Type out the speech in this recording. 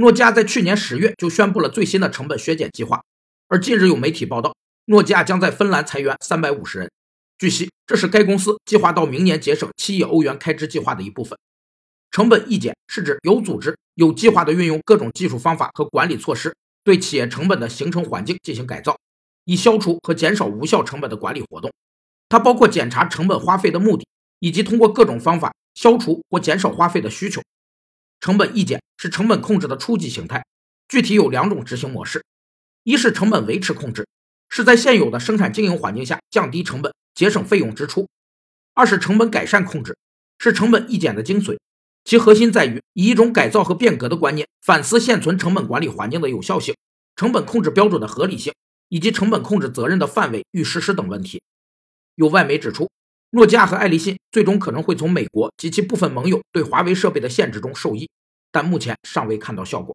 诺基亚在去年十月就宣布了最新的成本削减计划，而近日有媒体报道，诺基亚将在芬兰裁员三百五十人。据悉，这是该公司计划到明年节省七亿欧元开支计划的一部分。成本抑减是指有组织、有计划地运用各种技术方法和管理措施，对企业成本的形成环境进行改造，以消除和减少无效成本的管理活动。它包括检查成本花费的目的，以及通过各种方法消除或减少花费的需求。成本抑减是成本控制的初级形态，具体有两种执行模式：一是成本维持控制，是在现有的生产经营环境下降低成本、节省费用支出；二是成本改善控制，是成本抑减的精髓，其核心在于以一种改造和变革的观念反思现存成本管理环境的有效性、成本控制标准的合理性以及成本控制责任的范围与实施等问题。有外媒指出。诺基亚和爱立信最终可能会从美国及其部分盟友对华为设备的限制中受益，但目前尚未看到效果。